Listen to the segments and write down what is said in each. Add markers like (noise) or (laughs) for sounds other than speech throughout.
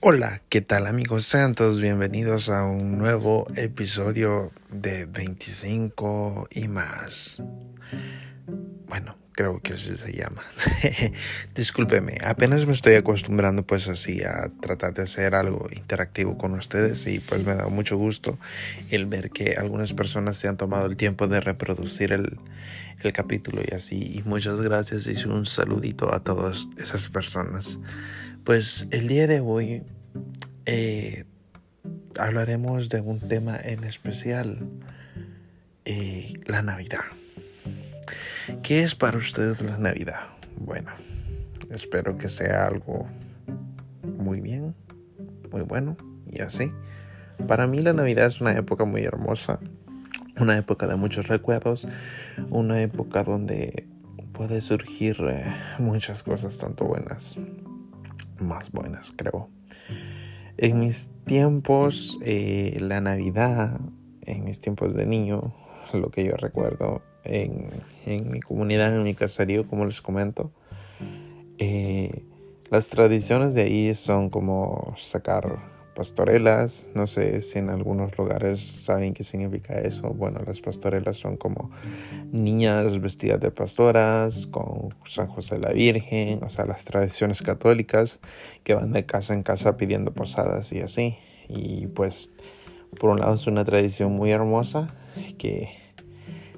Hola, ¿qué tal amigos? Sean todos bienvenidos a un nuevo episodio de 25 y más. Bueno, creo que así se llama. (laughs) Discúlpeme, apenas me estoy acostumbrando pues así a tratar de hacer algo interactivo con ustedes y pues me da mucho gusto el ver que algunas personas se han tomado el tiempo de reproducir el, el capítulo y así. Y muchas gracias y un saludito a todas esas personas. Pues el día de hoy eh, hablaremos de un tema en especial, eh, la Navidad. ¿Qué es para ustedes la Navidad? Bueno, espero que sea algo muy bien, muy bueno y así. Para mí la Navidad es una época muy hermosa, una época de muchos recuerdos, una época donde puede surgir eh, muchas cosas tanto buenas más buenas, creo. En mis tiempos, eh, la Navidad, en mis tiempos de niño, lo que yo recuerdo en, mi comunidad, en mi caserío, como les comento, eh, las tradiciones de ahí son como sacar pastorelas. No sé si en algunos lugares saben qué significa eso. Bueno, las pastorelas son como niñas vestidas de pastoras con San José la Virgen, o sea, las tradiciones católicas que van de casa en casa pidiendo posadas y así. Y pues, por un lado es una tradición muy hermosa que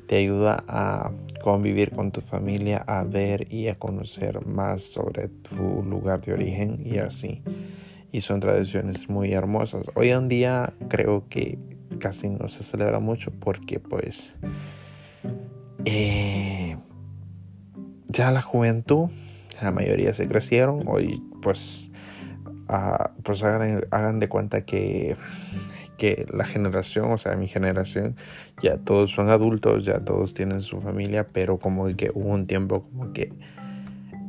te ayuda a convivir con tu familia, a ver y a conocer más sobre tu lugar de origen y así y son tradiciones muy hermosas. Hoy en día creo que casi no se celebra mucho porque pues eh, ya la juventud, la mayoría se crecieron, hoy pues, ah, pues hagan, de cuenta que, que la generación, o sea, mi generación, ya todos son adultos, ya todos tienen su familia, pero como que hubo un tiempo como que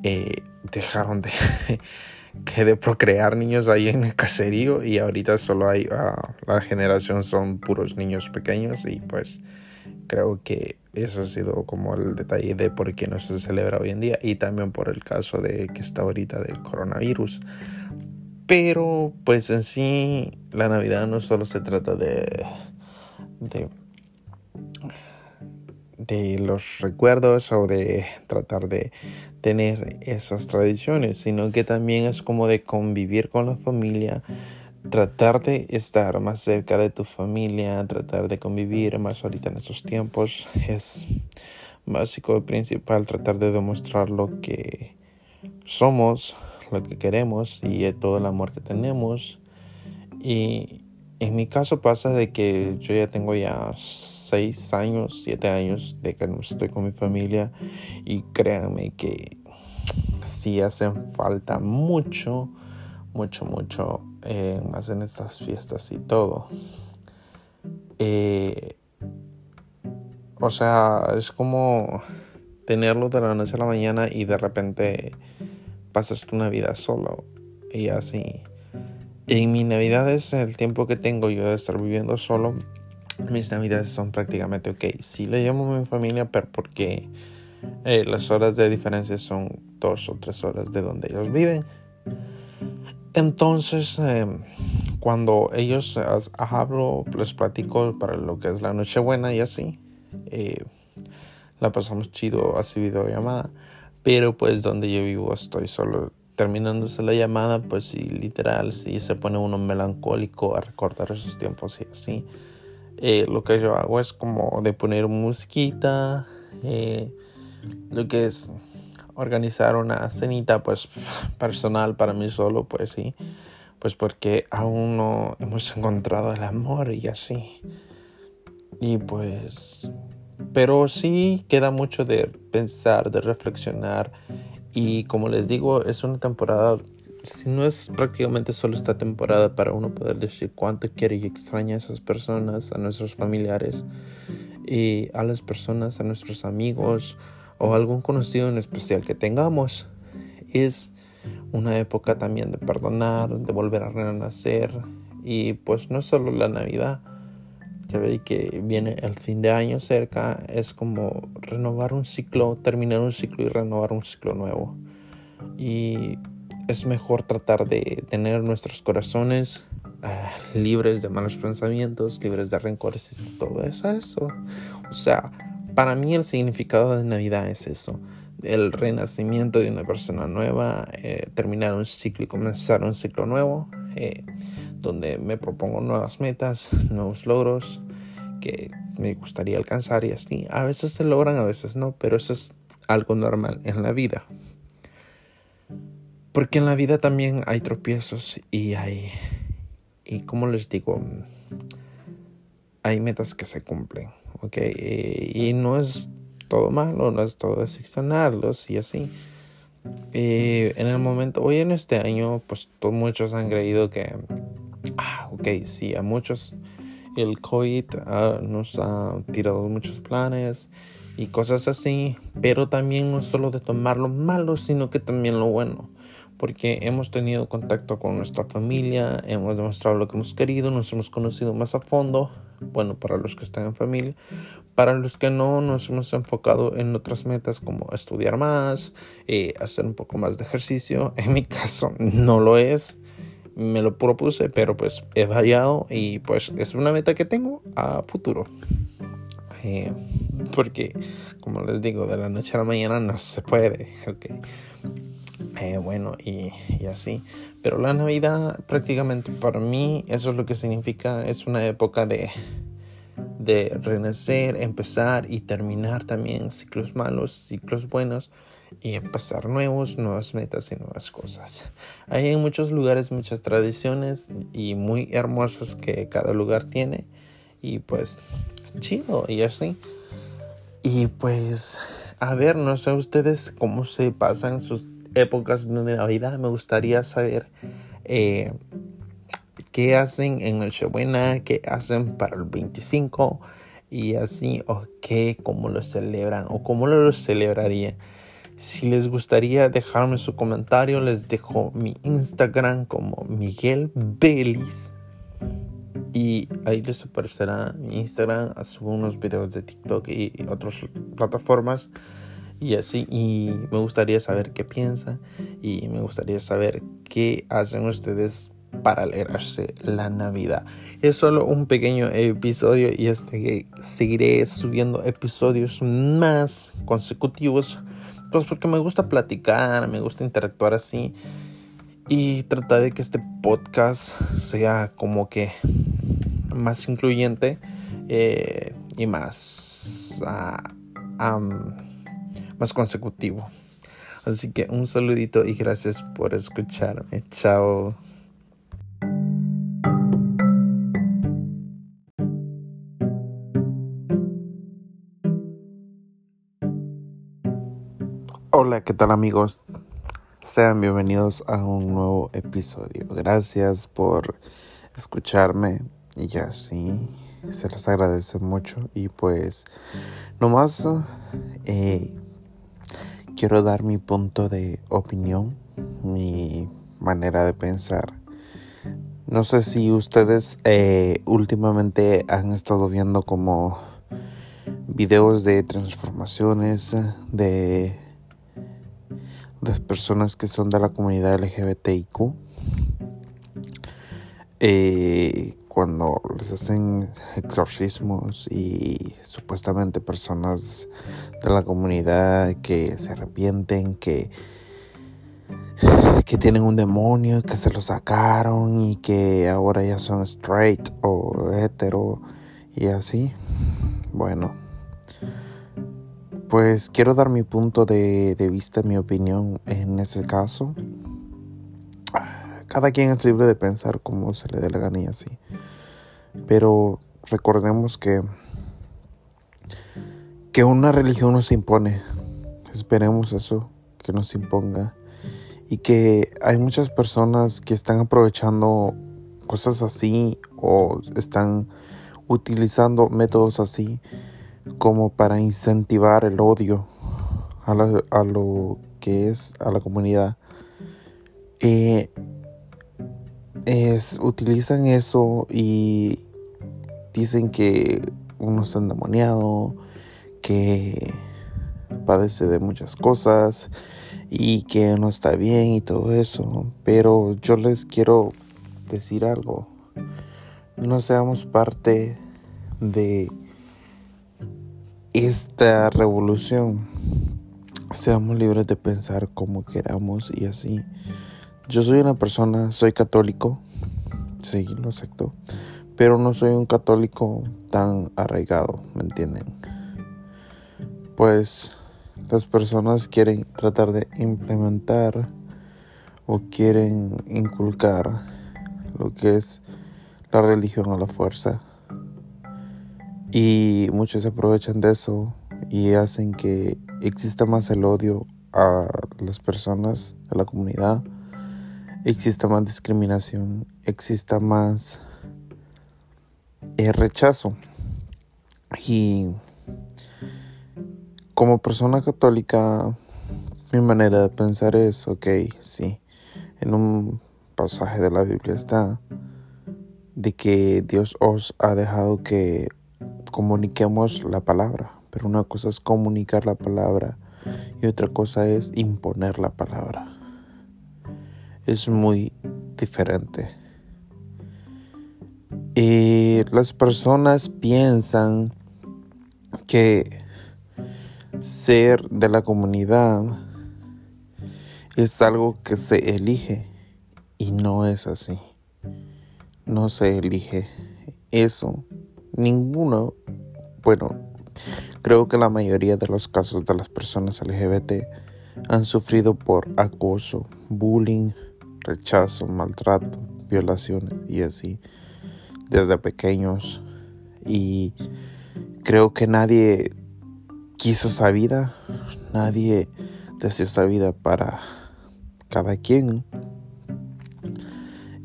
eh, dejaron de (laughs) que de procrear niños ahí en el caserío y ahorita solo hay ah, la generación son puros niños pequeños y pues creo que eso ha sido como el detalle de por qué no se celebra hoy en día y también por el caso de que está ahorita del coronavirus. Pero pues en sí la navidad no solo se trata de de los recuerdos o de tratar de tener esas tradiciones, sino que también es como de convivir con la familia, tratar de estar más cerca de tu familia, tratar de convivir más ahorita en estos tiempos es básico y principal, tratar de demostrar lo que somos, lo que queremos y todo el amor que tenemos. Y en mi caso pasa de que yo ya tengo ya seis años, siete años de que no estoy con mi familia y créanme que sí hacen falta mucho, mucho, mucho eh, más en estas fiestas y todo. Eh, o sea, es como tenerlo de la noche a la mañana y de repente pasas tu Navidad solo y así. En mi Navidad es el tiempo que tengo yo de estar viviendo solo mis navidades son prácticamente ok. Sí le llamo a mi familia, pero porque eh, las horas de diferencia son dos o tres horas de donde ellos viven. Entonces, em, cuando ellos hablo, les platico para lo que es la Nochebuena y así. Eh, la pasamos chido así videollamada. Pero pues donde yo vivo estoy solo terminándose la llamada, pues sí, literal, sí se pone uno melancólico a recordar esos tiempos y así. Eh, lo que yo hago es como de poner musiquita, eh, lo que es organizar una cenita pues (laughs) personal para mí solo, pues sí, pues porque aún no hemos encontrado el amor y así. Y pues, pero sí queda mucho de pensar, de reflexionar y como les digo, es una temporada si no es prácticamente solo esta temporada para uno poder decir cuánto quiere y extraña a esas personas, a nuestros familiares y a las personas, a nuestros amigos o algún conocido en especial que tengamos. Es una época también de perdonar, de volver a renacer y pues no solo la Navidad. Ya ve que viene el fin de año cerca, es como renovar un ciclo, terminar un ciclo y renovar un ciclo nuevo. Y es mejor tratar de tener nuestros corazones ah, libres de malos pensamientos, libres de rencores y todo eso. O sea, para mí el significado de Navidad es eso. El renacimiento de una persona nueva, eh, terminar un ciclo y comenzar un ciclo nuevo, eh, donde me propongo nuevas metas, (laughs) nuevos logros que me gustaría alcanzar y así. A veces se logran, a veces no, pero eso es algo normal en la vida. Porque en la vida también hay tropiezos y hay, y como les digo, hay metas que se cumplen, ¿ok? Y, no es todo malo, no es todo decepcionarlos y así. Eh, en el momento, hoy en este año, pues muchos han creído que, ah, ok, sí, a muchos el COVID ah, nos ha tirado muchos planes y cosas así, pero también no solo de tomar lo malo, sino que también lo bueno porque hemos tenido contacto con nuestra familia, hemos demostrado lo que hemos querido, nos hemos conocido más a fondo, bueno, para los que están en familia, para los que no, nos hemos enfocado en otras metas como estudiar más, eh, hacer un poco más de ejercicio, (laughs) en mi caso no lo es, me lo propuse, pero pues he fallado y pues es una meta que tengo a futuro. Eh, porque, como les digo, de la noche a la mañana no se puede. (laughs) Okay. Eh, bueno, y, así. Pero la Navidad prácticamente para mí eso es lo que significa. Es una época de, de renacer, empezar y terminar también ciclos malos, ciclos buenos y empezar nuevos, nuevas metas y nuevas cosas. Hay en muchos lugares muchas tradiciones y muy hermosas que cada lugar tiene y pues chido y así. Y pues a ver, no sé ustedes cómo se pasan sus épocas de Navidad, me gustaría saber eh, qué hacen en Nochebuena, qué hacen para el 25 y así, o qué, cómo lo celebran o cómo lo celebrarían. Si les gustaría dejarme su comentario, les dejo mi Instagram como Miguel Belis. Y ahí les aparecerá mi Instagram. Subo unos videos de TikTok y otras plataformas y así y me gustaría saber qué piensan y me gustaría saber qué hacen ustedes para alegrarse la Navidad. Es solo un pequeño episodio y este seguiré subiendo episodios más consecutivos pues porque me gusta platicar, me gusta interactuar así y tratar de que este podcast sea como que más incluyente eh, y más uh, más consecutivo. Así que un saludito y gracias por escucharme. Chao. Hola, ¿qué tal amigos? Sean bienvenidos a un nuevo episodio. Gracias por escucharme y ya sí, se les agradece mucho y pues nomás eh, quiero dar mi punto de opinión, mi manera de pensar. No sé si ustedes eh, últimamente han estado viendo como videos de transformaciones de las personas que son de la comunidad LGBTIQ. Eh, cuando les hacen exorcismos y supuestamente personas de la comunidad que se arrepienten, que, que tienen un demonio, que se lo sacaron y que ahora ya son straight o hetero y así. Bueno, pues quiero dar mi punto de, de vista, mi opinión en ese caso cada quien es libre de pensar como se le dé la gana y así. Pero recordemos que que una religión nos impone. Esperemos eso, que nos imponga. Y que hay muchas personas que están aprovechando cosas así o están utilizando métodos así como para incentivar el odio a, a lo que es a la comunidad. Eh, es, utilizan eso y dicen que uno está endemoniado, que padece de muchas cosas y que no está bien y todo eso. Pero yo les quiero decir algo. No seamos parte de esta revolución. Seamos libres de pensar como queramos y así. Yo soy una persona, soy católico, sí, lo acepto, pero no soy un católico tan arraigado, ¿me entienden? Pues las personas quieren tratar de implementar o quieren inculcar lo que es la religión a la fuerza. Y muchos se aprovechan de eso y hacen que exista más el odio a las personas, a la comunidad, exista más discriminación, exista más eh, rechazo. Y como persona católica, mi manera de pensar es, ok, sí, en un pasaje de la Biblia está de que Dios os ha dejado que comuniquemos la palabra, pero una cosa es comunicar la palabra y otra cosa es imponer la palabra. Es muy diferente. Y las personas piensan que ser de la comunidad es algo que se elige y no es así. No se elige eso. Ninguno, bueno, creo que la mayoría de los casos de las personas LGBT han sufrido por acoso, bullying, rechazo, maltrato, violaciones y así desde pequeños. Y creo que nadie quiso esa vida, nadie deseó esa vida para cada quien.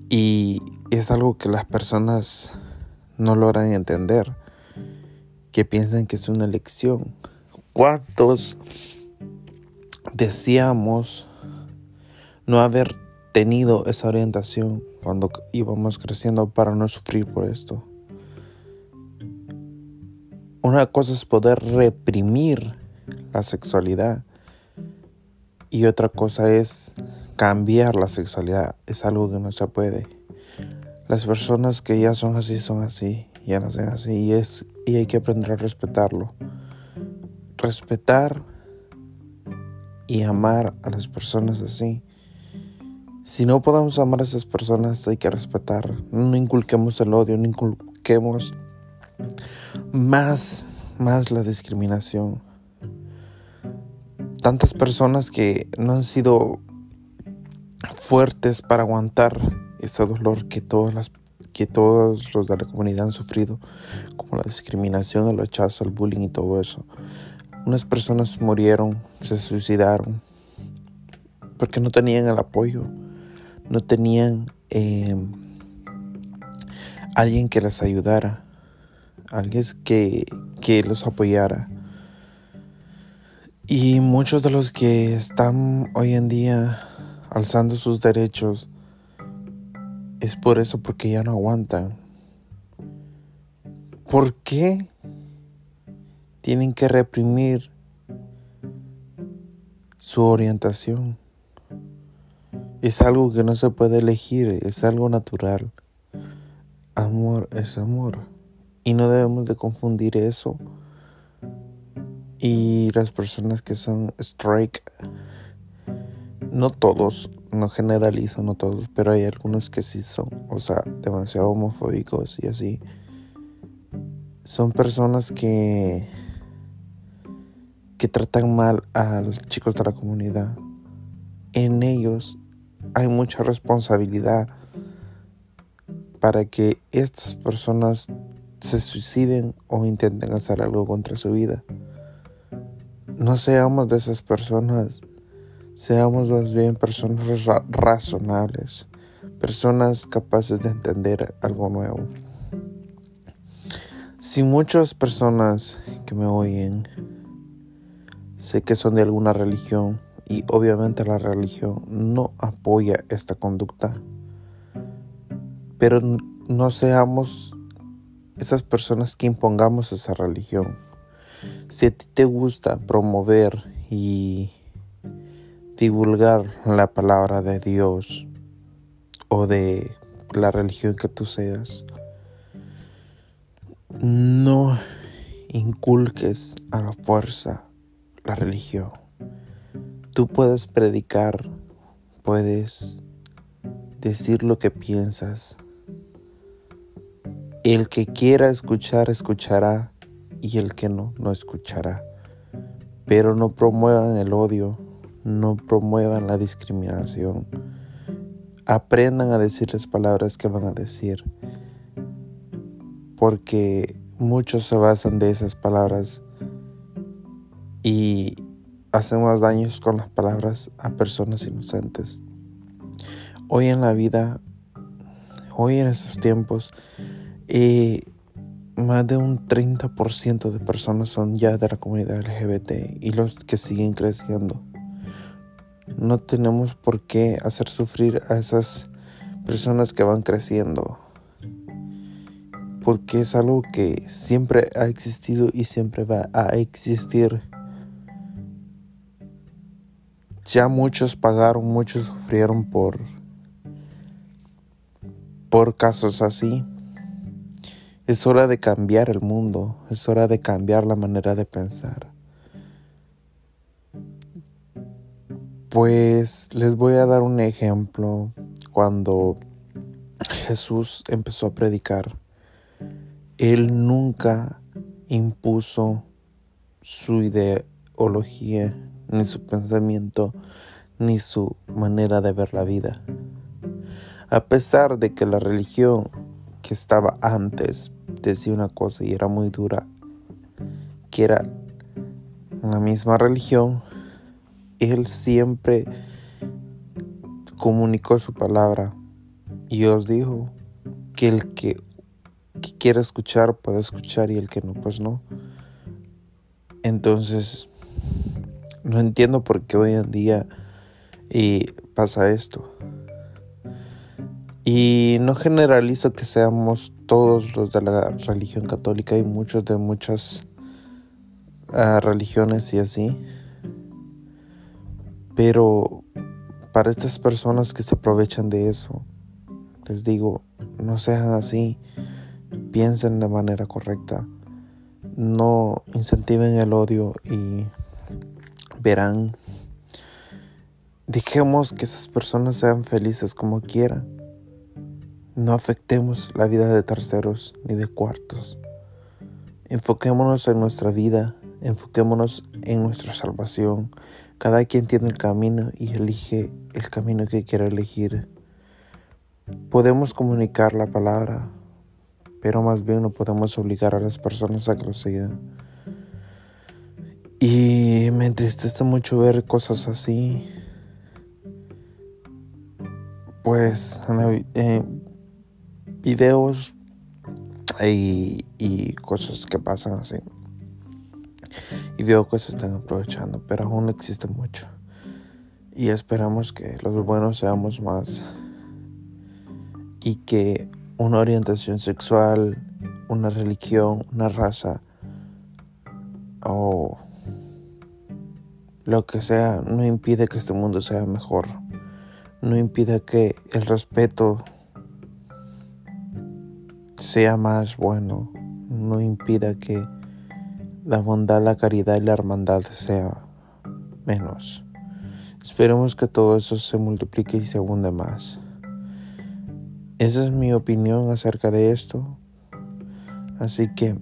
Y es algo que las personas no logran entender, que piensan que es una elección. ¿Cuántos deseamos no haber tenido esa orientación cuando íbamos creciendo para no sufrir por esto? Una cosa es poder reprimir la sexualidad y otra cosa es cambiar la sexualidad. Es algo que no se puede. Las personas que ya son así son así, ya nacen así y es y hay que aprender a respetarlo. Respetar y amar a las personas así. Si no podemos amar a esas personas, hay que respetar. No inculquemos el odio, no inculquemos más, más la discriminación. Tantas personas que no han sido fuertes para aguantar ese dolor que todas las que todos los de la comunidad han sufrido, como la discriminación, el rechazo, el bullying y todo eso. Unas personas murieron, se suicidaron, porque no tenían el apoyo, no tenían eh, alguien que les ayudara alguien que, que los apoyara. Y muchos de los que están hoy en día alzando sus derechos es por eso, porque ya no aguantan. ¿Por qué tienen que reprimir su orientación? Es algo que no se puede elegir, es algo natural. Amor es amor. Y no debemos de confundir eso. Y las personas que son strike, no todos, no generalizo, no todos, pero hay algunos que sí son, o sea, demasiado homofóbicos y así. Son personas que que tratan mal a los chicos de la comunidad. En ellos hay mucha responsabilidad para que estas personas se suiciden o intenten hacer algo contra su vida. No seamos de esas personas, seamos más bien personas razonables, personas capaces de entender algo nuevo. Si muchas personas que me oyen sé que son de alguna religión y obviamente la religión no apoya esta conducta, pero no seamos esas personas que impongamos esa religión. Si a ti te gusta promover y divulgar la palabra de Dios o de la religión que tú seas, no inculques a la fuerza la religión. Tú puedes predicar, puedes decir lo que piensas. El que quiera escuchar, escuchará, y el que no, no escuchará. Pero no promuevan el odio, no promuevan la discriminación. Aprendan a decir las palabras que van a decir. Porque muchos se basan de esas palabras y hacen más daños con las palabras a personas inocentes. Hoy en la vida, hoy en estos tiempos, eh, más de un 30% de personas son ya de la comunidad LGBT y los que siguen creciendo. No tenemos por qué hacer sufrir a esas personas que van creciendo. Porque es algo que siempre ha existido y siempre va a existir. Ya muchos pagaron, muchos sufrieron por por casos así. Es hora de cambiar el mundo, es hora de cambiar la manera de pensar. Pues les voy a dar un ejemplo cuando Jesús empezó a predicar. Él nunca impuso su ideología, ni su pensamiento, ni su manera de ver la vida. A pesar de que la religión que estaba antes decía una cosa y era muy dura, que era la misma religión, él siempre comunicó su palabra y os dijo que el que, quiera escuchar puede escuchar y el que no, pues no. Entonces, no entiendo por qué hoy en día y pasa esto. Y no generalizo que seamos todos los de la religión católica, hay muchos de muchas ah, religiones y así. Pero para estas personas que se aprovechan de eso, les digo, no sean así, piensen de manera correcta, no incentiven el odio y verán, dejemos que esas personas sean felices como quieran no afectemos la vida de terceros ni de cuartos. Enfoquémonos en nuestra vida, enfoquémonos en nuestra salvación. Cada quien tiene el camino y elige el camino que quiera elegir. Podemos comunicar la palabra, pero más bien no podemos obligar a las personas a que lo sigan. Y me entristece mucho ver cosas así. Pues eh, videos y, y cosas que pasan así. Y veo que se están aprovechando, pero aún existe mucho. Y esperamos que los buenos seamos más. Y que una orientación sexual, una religión, una raza o lo que sea no impide que este mundo sea mejor. No impide que el respeto sea más bueno, no impida que la bondad, la caridad y la hermandad sea menos. Esperemos que todo eso se multiplique y se abunde más. Esa es mi opinión acerca de esto. Así que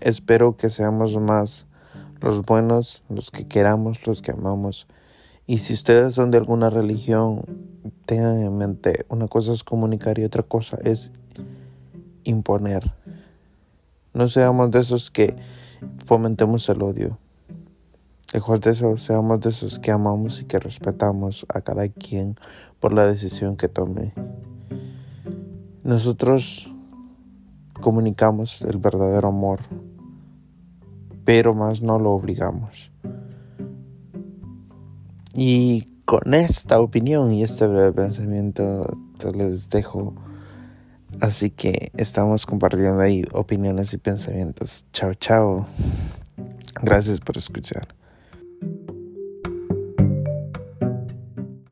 espero que seamos más los buenos, los que queramos, los que amamos. Y si ustedes son de alguna religión, tengan en mente, una cosa es comunicar y otra cosa es imponer. No seamos de esos que fomentemos el odio. Lejos de eso, seamos de esos que amamos y que respetamos a cada quien por la decisión que tome. Nosotros comunicamos el verdadero amor, pero más no lo obligamos. Y con esta opinión y este breve pensamiento les dejo Así que estamos compartiendo ahí opiniones y pensamientos. Chao, chao. Gracias por escuchar.